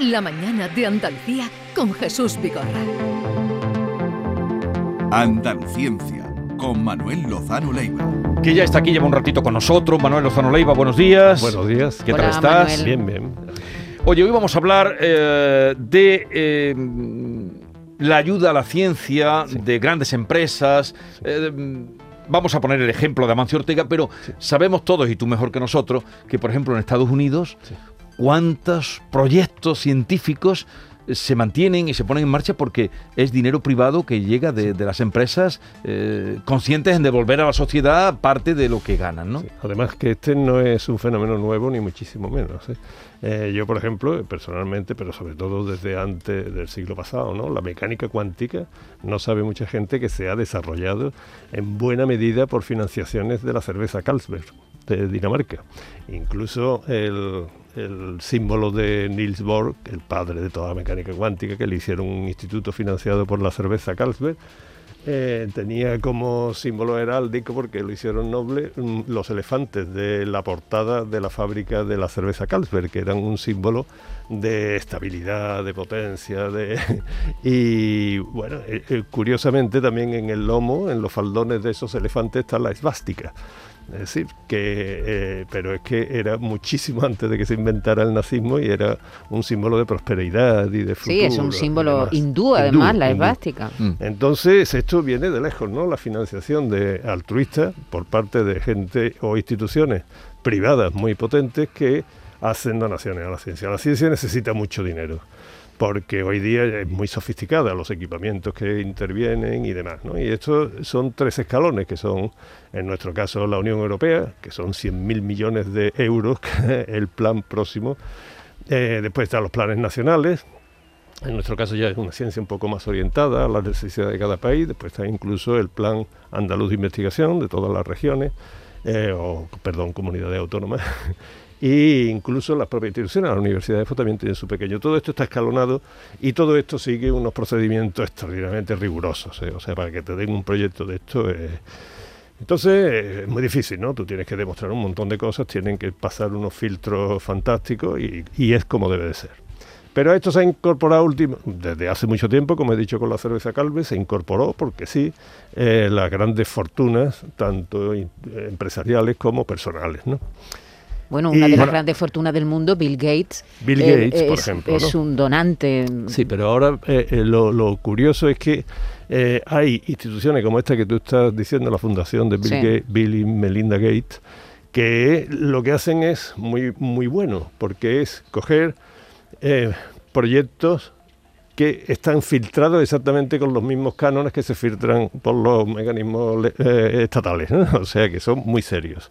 La mañana de Andalucía con Jesús Vigorra. Andaluciencia con Manuel Lozano Leiva. Que ya está aquí, lleva un ratito con nosotros. Manuel Lozano Leiva, buenos días. Buenos días. ¿Qué tal estás? Manuel. Bien, bien. Oye, hoy vamos a hablar eh, de eh, la ayuda a la ciencia, de grandes empresas. eh, vamos a poner el ejemplo de Amancio Ortega, pero sabemos todos, y tú mejor que nosotros, que por ejemplo en Estados Unidos, cuántos proyectos científicos se mantienen y se ponen en marcha porque es dinero privado que llega de, de las empresas eh, conscientes en devolver a la sociedad parte de lo que ganan, ¿no? Sí. Además que este no es un fenómeno nuevo ni muchísimo menos. ¿eh? Eh, yo, por ejemplo, personalmente, pero sobre todo desde antes del siglo pasado, ¿no? la mecánica cuántica no sabe mucha gente que se ha desarrollado en buena medida por financiaciones de la cerveza Carlsberg de Dinamarca. Incluso el, el símbolo de Niels Bohr, el padre de toda la mecánica cuántica, que le hicieron un instituto financiado por la cerveza Carlsberg, eh, tenía como símbolo heráldico, porque lo hicieron noble, mm, los elefantes de la portada de la fábrica de la cerveza Carlsberg, que eran un símbolo de estabilidad, de potencia, de y bueno, eh, eh, curiosamente también en el lomo, en los faldones de esos elefantes está la esvástica. Es decir, que, eh, pero es que era muchísimo antes de que se inventara el nazismo y era un símbolo de prosperidad y de futuro. Sí, es un símbolo hindú, además, la esvástica. Mm. Entonces, esto viene de lejos, ¿no? La financiación de altruista por parte de gente o instituciones privadas muy potentes que hacen donaciones a la ciencia. La ciencia necesita mucho dinero porque hoy día es muy sofisticada los equipamientos que intervienen y demás. ¿no? Y estos son tres escalones, que son, en nuestro caso, la Unión Europea, que son 100.000 millones de euros, el plan próximo. Eh, después están los planes nacionales, en nuestro caso ya es una ciencia un poco más orientada a las necesidades de cada país. Después está incluso el Plan Andaluz de Investigación de todas las regiones, eh, o perdón, comunidades autónomas. Y incluso las propias instituciones, las universidades también tienen su pequeño. Todo esto está escalonado y todo esto sigue unos procedimientos extraordinariamente rigurosos. ¿eh? O sea, para que te den un proyecto de esto eh, entonces eh, es muy difícil, ¿no? Tú tienes que demostrar un montón de cosas, tienen que pasar unos filtros fantásticos y, es como debe de ser. Pero esto se ha incorporado último, desde hace mucho tiempo, como he dicho con la cerveza Calve, se incorporó porque sí, las grandes fortunas, tanto empresariales como personales, ¿no? Bueno, una Y- de las Bueno. grandes fortunas del mundo, Bill Gates. Bill eh, Gates, por es, ejemplo, Es ¿no? un donante. Sí, pero ahora eh, eh, lo, lo curioso es que eh, hay instituciones como esta que tú estás diciendo, la fundación de Bill, Sí. Gates, Bill y Melinda Gates, que lo que hacen es muy, muy bueno, porque es coger eh, proyectos que están filtrados exactamente con los mismos cánones que se filtran por los mecanismos le- eh, estatales, ¿no? o sea que son muy serios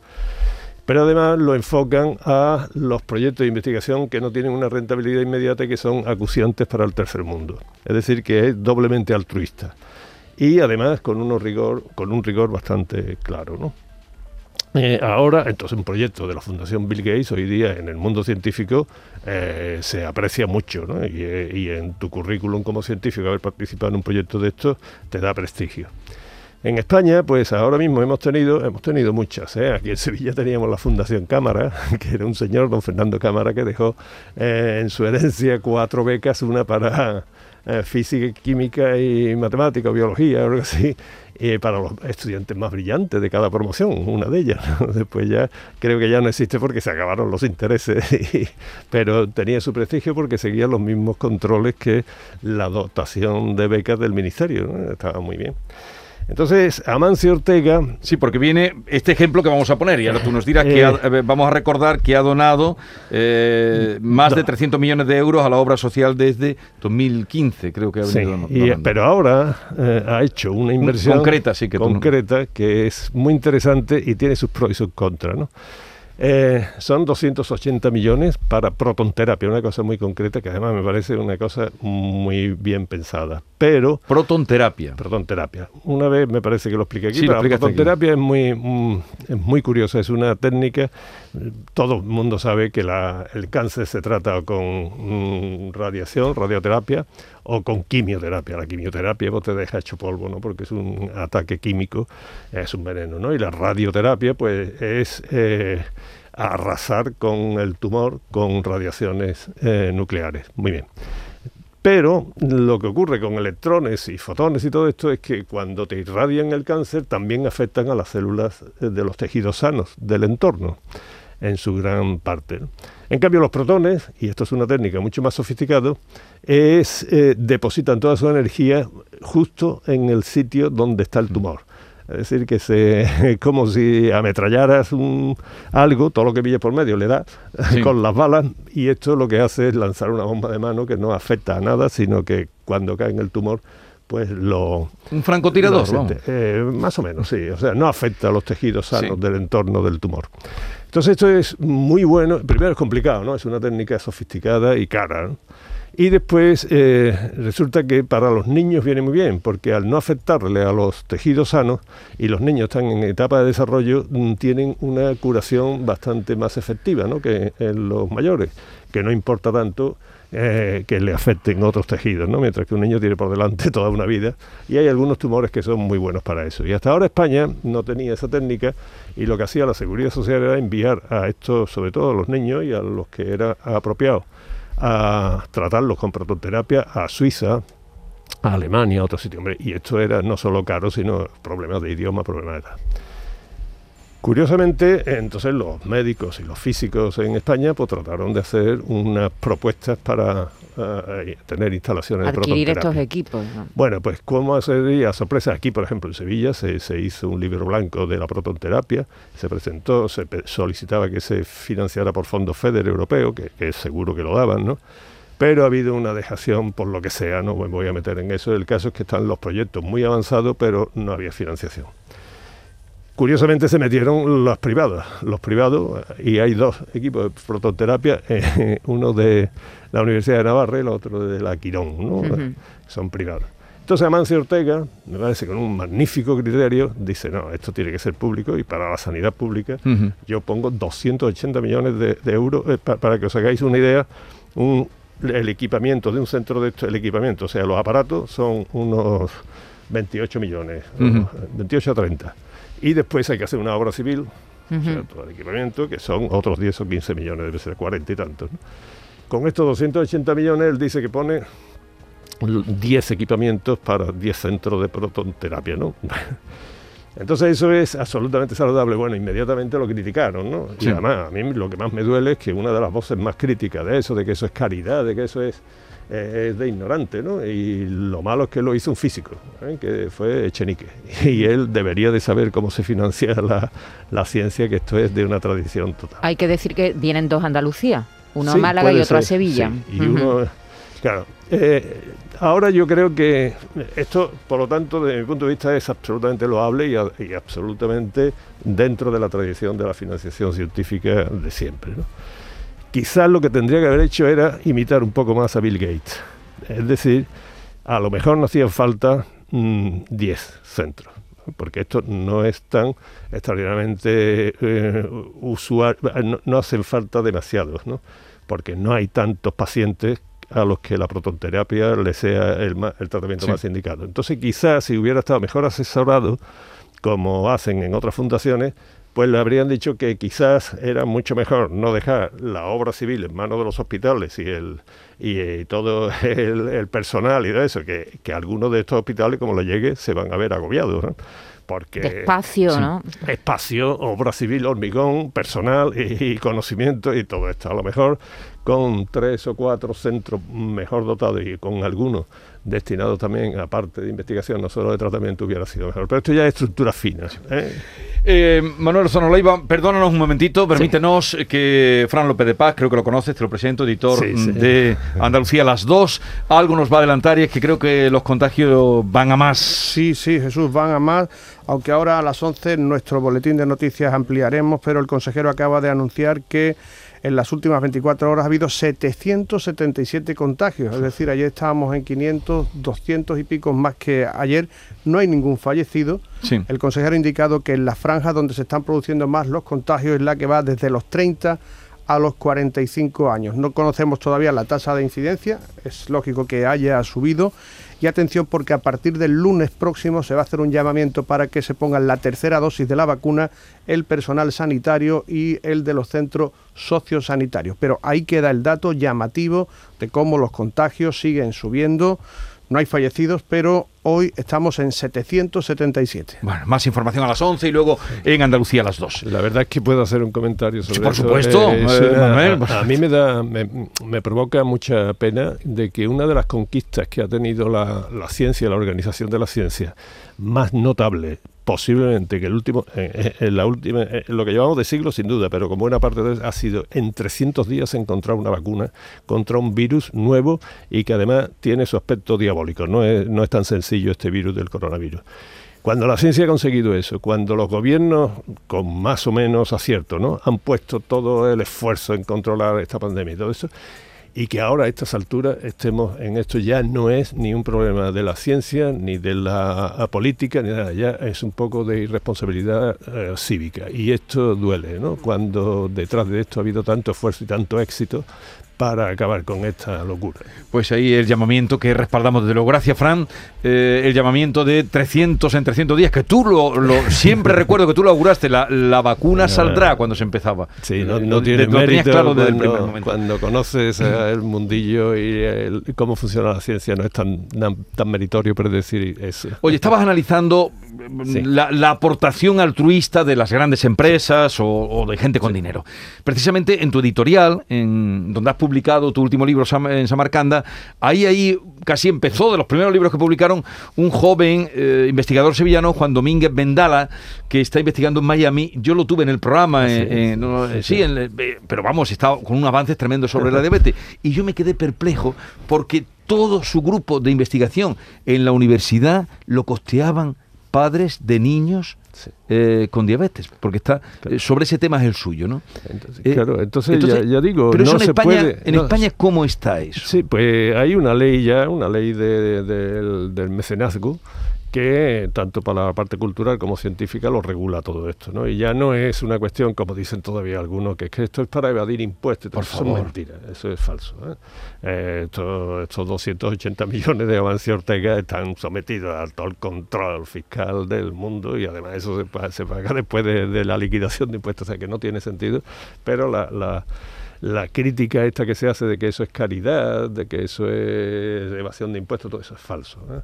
pero además lo enfocan a los proyectos de investigación que no tienen una rentabilidad inmediata y que son acuciantes para el tercer mundo. Es decir, que es doblemente altruista. Y además con, unos rigor, con un rigor bastante claro. ¿no? Eh, ahora, entonces, un proyecto de la Fundación Bill Gates hoy día en el mundo científico eh, se aprecia mucho, ¿no? y, eh, y en tu currículum como científico haber participado en un proyecto de estos te da prestigio. En España, pues ahora mismo hemos tenido, hemos tenido muchas. ¿eh? Aquí en Sevilla teníamos la Fundación Cámara, que era un señor, don Fernando Cámara, que dejó eh, en su herencia cuatro becas, una para eh, física, química y matemática, o biología, o algo así, para los estudiantes más brillantes de cada promoción, una de ellas. Después ya creo que ya no existe porque se acabaron los intereses, pero tenía su prestigio porque seguía los mismos controles que la dotación de becas del ministerio. Estaba muy bien. Entonces, Amancio Ortega, Sí, porque viene este ejemplo que vamos a poner y ahora tú nos dirás que Eh. ha- eh, vamos a recordar que ha donado eh, más de 300 millones de euros a la obra social desde 2015, creo que ha sí, venido y, donando. pero ahora eh, ha hecho una inversión concreta, sí, que no- concreta que es muy interesante y tiene sus pros y sus contras. ¿no? Eh, son 280 millones para protonterapia, una cosa muy concreta que además me parece una cosa muy bien pensada. Pero Protonterapia. protonterapia. Una vez me parece que lo expliqué aquí, Sí, pero la aquí. protonterapia es muy, mm, es muy curiosa, es una técnica, todo el mundo sabe que la- el cáncer se trata con mm, radiación, radioterapia o con quimioterapia. La quimioterapia pues, te deja hecho polvo, ¿no? porque es un ataque químico, es un veneno, ¿no? Y la radioterapia pues es... eh, arrasar con el tumor con radiaciones eh, nucleares. Muy bien. Pero lo que ocurre con electrones y fotones y todo esto es que cuando te irradian el cáncer también afectan a las células de los tejidos sanos del entorno en su gran parte. En cambio, los protones, y esto es una técnica mucho más sofisticada, es eh, depositan toda su energía justo en el sitio donde está el tumor. Es decir, que se, es como si ametrallaras un, algo, todo lo que pille por medio le da Sí. con las balas, y esto lo que hace es lanzar una bomba de mano que no afecta a nada, sino que cuando cae en el tumor, pues lo, Un francotirador, sí, eh, más o menos, sí. O sea, no afecta a los tejidos sanos Sí. del entorno del tumor. Entonces esto es muy bueno. Primero es complicado, ¿no? Es una técnica sofisticada y cara. ¿no? Y después eh, resulta que para los niños viene muy bien, porque al no afectarle a los tejidos sanos y los niños están en etapa de desarrollo, mm, tienen una curación bastante más efectiva ¿no? que en los mayores, que no importa tanto eh, que le afecten otros tejidos, ¿no? mientras que un niño tiene por delante toda una vida. Y hay algunos tumores que son muy buenos para eso. Y hasta ahora España no tenía esa técnica y lo que hacía la Seguridad Social era enviar a estos, sobre todo a los niños y a los que era apropiado, a tratarlos con prototerapia a Suiza, a Alemania, a otro sitio. Hombre, y esto era no solo caro, sino problemas de idioma, problemas de edad. Curiosamente, entonces los médicos y los físicos en España pues trataron de hacer unas propuestas para eh, tener instalaciones de Adquirir estos prototerapia. equipos. ¿no? Bueno, pues como sería sorpresa, aquí por ejemplo en Sevilla se, se hizo un libro blanco de la protonterapia, se presentó, se solicitaba que se financiara por fondos FEDER europeo, que, que seguro que lo daban, ¿no? Pero ha habido una dejación por lo que sea, no me voy a meter en eso. El caso es que están los proyectos muy avanzados, pero no había financiación. Curiosamente se metieron las privadas, los privados, y hay dos equipos de prototerapia, eh, uno de la Universidad de Navarra y el otro de la Quirón, ¿no? Son privados. Entonces Amancio Ortega, me parece con un magnífico criterio, dice, no, esto tiene que ser público y para la sanidad pública yo pongo 280 millones de, de euros, eh, pa- para que os hagáis una idea, un- el equipamiento de un centro de esto, el equipamiento, o sea, los aparatos son unos 28 millones, Ujú. unos 28 a 30. Y después hay que hacer una obra civil, o sea, todo el equipamiento, que son otros 10 o 15 millones, debe ser 40 y tantos. ¿no? Con estos 280 millones, él dice que pone l- 10 equipamientos para 10 centros de protonterapia, ¿no? Entonces eso es absolutamente saludable. Bueno, inmediatamente lo criticaron, ¿no? Sí. Y además, a mí lo que más me duele es que una de las voces más críticas de eso, de que eso es caridad, de que eso es, eh, es de ignorante, ¿no? Y lo malo es que lo hizo un físico, ¿eh? que fue Echenique. Y él debería de saber cómo se financia la, la ciencia, que esto es de una tradición total. Hay que decir que vienen dos a Andalucía, uno Sí, a Málaga y otro a ser, Sevilla. sí, y uno, claro. Eh, ahora yo creo que esto, por lo tanto, desde mi punto de vista, es absolutamente loable y, a- y absolutamente dentro de la tradición de la financiación científica de siempre. ¿no? Quizás lo que tendría que haber hecho era imitar un poco más a Bill Gates. Es decir, a lo mejor no hacían falta mm, 10 centros, ¿no? porque esto no es tan extraordinariamente eh, usual, no, no hacen falta demasiados, ¿no? porque no hay tantos pacientes a los que la protonterapia le sea el, el tratamiento Sí. más indicado. Entonces quizás si hubiera estado mejor asesorado, como hacen en otras fundaciones, pues le habrían dicho que quizás era mucho mejor no dejar la obra civil en manos de los hospitales y el y, eh, todo el, el personal y de eso, que, que algunos de estos hospitales, como le llegue, se van a ver agobiados, ¿no? Porque De espacio, sí. ¿no? espacio, obra civil, hormigón, personal y, y conocimiento y todo esto. A lo mejor con tres o cuatro centros mejor dotados y con algunos destinados también a parte de investigación, no solo de tratamiento, hubiera sido mejor. Pero esto ya es estructuras finas. ¿eh? Eh, Manuel Lozano Leiva, perdónanos un momentito, permítenos que Fran López de Paz, creo que lo conoces, te lo presento, editor Sí, sí. de Andalucía Las Dos. Algo nos va a adelantar y es que creo que los contagios van a más. Sí, sí, Jesús, van a más, aunque ahora a las 11 en nuestro boletín de noticias ampliaremos, pero el consejero acaba de anunciar que en las últimas 24 horas ha habido 777 contagios, es decir, ayer estábamos en 500, 200 y pico más que ayer, no hay ningún fallecido. Sí. El consejero ha indicado que en la franja donde se están produciendo más los contagios es la que va desde los 30 a los 45 años. No conocemos todavía la tasa de incidencia, es lógico que haya subido. Y atención porque a partir del lunes próximo se va a hacer un llamamiento para que se pongan la tercera dosis de la vacuna el personal sanitario y el de los centros sociosanitarios. Pero ahí queda el dato llamativo de cómo los contagios siguen subiendo. No hay fallecidos, pero hoy estamos en 777. Bueno, más información a las 11 y luego en Andalucía a las 2. La verdad es que puedo hacer un comentario sobre Sí, por eso. supuesto, Eh, eh, Manuel. a, a mí me da, me, me provoca mucha pena de que una de las conquistas que ha tenido la, la ciencia, la organización de la ciencia, más notable posiblemente que el último, eh, eh, en la última, eh, lo que llevamos de siglo sin duda, pero como buena parte de ha sido en 300 días encontrar una vacuna contra un virus nuevo y que además tiene su aspecto diabólico. No es, no es tan sencillo este virus del coronavirus. Cuando la ciencia ha conseguido eso, cuando los gobiernos, con más o menos acierto, ¿no? han puesto todo el esfuerzo en controlar esta pandemia y todo eso, y que ahora a estas alturas estemos en esto ya no es ni un problema de la ciencia ni de la política ni nada, ya es un poco de irresponsabilidad eh, cívica y esto duele, ¿no? Cuando detrás de esto ha habido tanto esfuerzo y tanto éxito para acabar con esta locura. Pues ahí el llamamiento que respaldamos desde luego. Gracias, Fran. Eh, el llamamiento de 300 en 300 días, que tú lo, lo- siempre recuerdo que tú lo auguraste, la, la vacuna saldrá cuando se empezaba. Sí, no, tiene lo tenías mérito claro desde el cuando, primer momento. cuando conoces el mundillo y el- cómo funciona la ciencia, no es tan, tan, meritorio predecir eso. Oye, estabas analizando Sí. la, la aportación altruista de las grandes empresas o, o de gente con dinero. Precisamente en tu editorial, en donde has publicado tu último libro en Samarcanda, ahí, ahí casi empezó de los primeros libros que publicaron un joven eh, investigador sevillano, Juan Domínguez Vendala, que está investigando en Miami. Yo lo tuve en el programa, sí, eh, eh, no, sí, en el- pero vamos, estaba con un avance tremendo sobre la diabetes. Y yo me quedé perplejo porque todo su grupo de investigación en la universidad lo costeaban padres de niños Sí. eh, con diabetes, porque está eh, sobre ese tema es el suyo, ¿no? Entonces, Eh, claro, entonces, ya, ya digo, pero eso no en se España, puede. en no- España cómo está eso. Sí, pues hay una ley ya, una ley de- de- del, del mecenazgo que tanto para la parte cultural como científica lo regula todo esto, ¿no? Y ya no es una cuestión, como dicen todavía algunos, que es que esto es para evadir impuestos. Por eso favor. es mentira, eso es falso. ¿eh? Eh, esto- estos 280 millones de Amancio Ortega están sometidos a todo el control fiscal del mundo y además eso se, pa- se paga después de, de la liquidación de impuestos, o sea que no tiene sentido, pero la... la la crítica esta que se hace de que eso es caridad, de que eso es evasión de impuestos, todo eso es falso. ¿eh?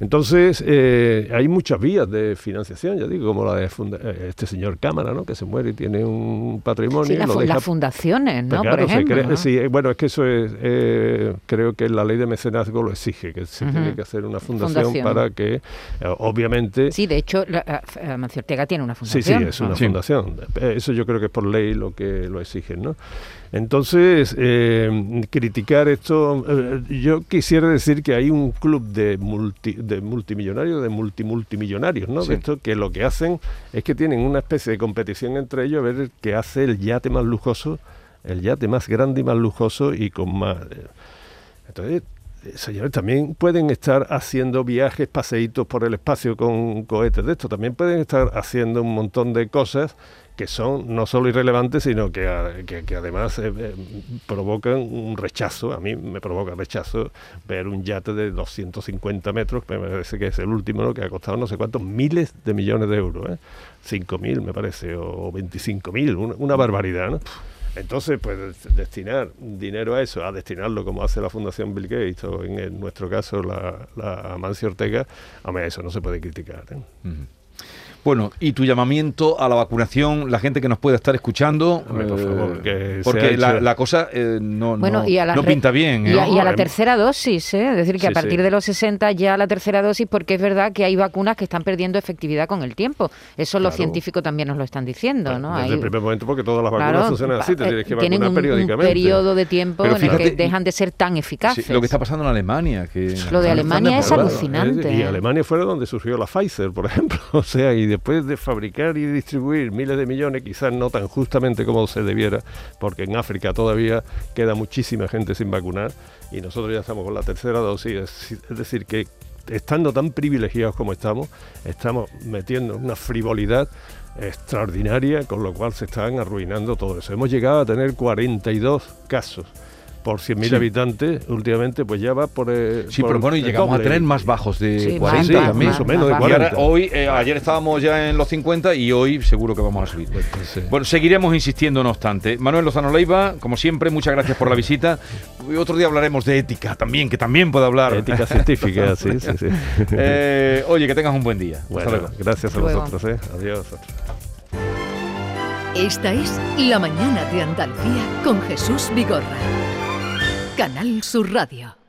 Entonces, eh, hay muchas vías de financiación, ya digo, como la de funda- eh, este señor Cámara, ¿no? que se muere y tiene un patrimonio. Sí, la lo deja- las fundaciones, ¿no? Pues Por ejemplo. cree- ¿no? sí, eh, bueno, es que eso es, eh, creo que la ley de mecenazgo lo exige, que se tiene que hacer una fundación, Fundación. para que, eh, obviamente, Sí, de hecho, la- a- a- Amancio Ortega tiene una Sí, fundación. sí, es una ¿no? Sí. fundación. Eso yo creo que es por ley lo que lo exigen, ¿no? Entonces, eh, criticar esto, eh, yo quisiera decir que hay un club de, multi, de multimillonarios, de multimultimillonarios, ¿no? Sí. De esto que lo que hacen es que tienen una especie de competición entre ellos a ver qué hace el yate más lujoso, el yate más grande y más lujoso y con más... eh, entonces, señores, también pueden estar haciendo viajes, paseitos por el espacio con cohetes de esto. También pueden estar haciendo un montón de cosas que son no solo irrelevantes, sino que, que- además eh, eh, provocan un rechazo. A mí me provoca rechazo ver un yate de 250 metros, que me parece que es el último, que ha costado no sé cuántos miles de millones de euros. ¿eh? 5.000 me parece, o 25.000, una, una barbaridad. ¿no? Entonces, pues des- destinar dinero a eso, a destinarlo como hace la Fundación Bill Gates o en, nuestro caso la, la Amancio Ortega, hombre, eso no se puede criticar. ¿eh? Bueno, y tu llamamiento a la vacunación, la gente que nos pueda estar escuchando, Hombre, por eh, favor, que ha porque la, cosa eh, no, Bueno, no, y a la no pinta bien. Y ¿eh? a, y a la tercera dosis, ¿eh? es decir, que a partir sí. de los 60 ya la tercera dosis, porque es verdad que hay vacunas que están perdiendo efectividad con el tiempo. Eso los Claro. científicos también nos lo están diciendo, ¿no? Desde Hay- el primer momento, porque todas las vacunas claro, funcionan así, te pa- tienes que tienen vacunar un, un periódicamente. periodo de tiempo Pero en el que dejan de ser tan Sí, eficaces. lo que está pasando en Alemania. Que Lo de Alemania es alucinante. Y ¿eh? Alemania fue donde surgió la Pfizer, por ejemplo. O sea, y después de fabricar y distribuir miles de millones, quizás no tan justamente como se debiera, porque en África todavía queda muchísima gente sin vacunar y nosotros ya estamos con la tercera dosis. Es, decir, que estando tan privilegiados como estamos, estamos metiendo una frivolidad extraordinaria, con lo cual se están arruinando todo eso. Hemos llegado a tener 42 casos por 100.000 Sí. habitantes, últimamente pues ya va por... eh, Sí, por pero bueno, y llegamos a tener más bajos de Sí, 40 sí, más, también. más o menos de más Y ahora, 40. hoy, eh, ayer estábamos ya en los 50 y hoy seguro que vamos a subir. Sí. Bueno, seguiremos insistiendo no obstante. Manuel Lozano Leiva, como siempre, muchas gracias por la visita. Y otro día hablaremos de ética también, que también puede hablar. Ética científica, sí, sí, sí. Eh, oye, que tengas un buen día. Hasta Bueno, luego. gracias a Luego. vosotros, ¿eh? Adiós. Esta es La Mañana de Andalucía con Jesús Vigorra. Canal Sur Radio.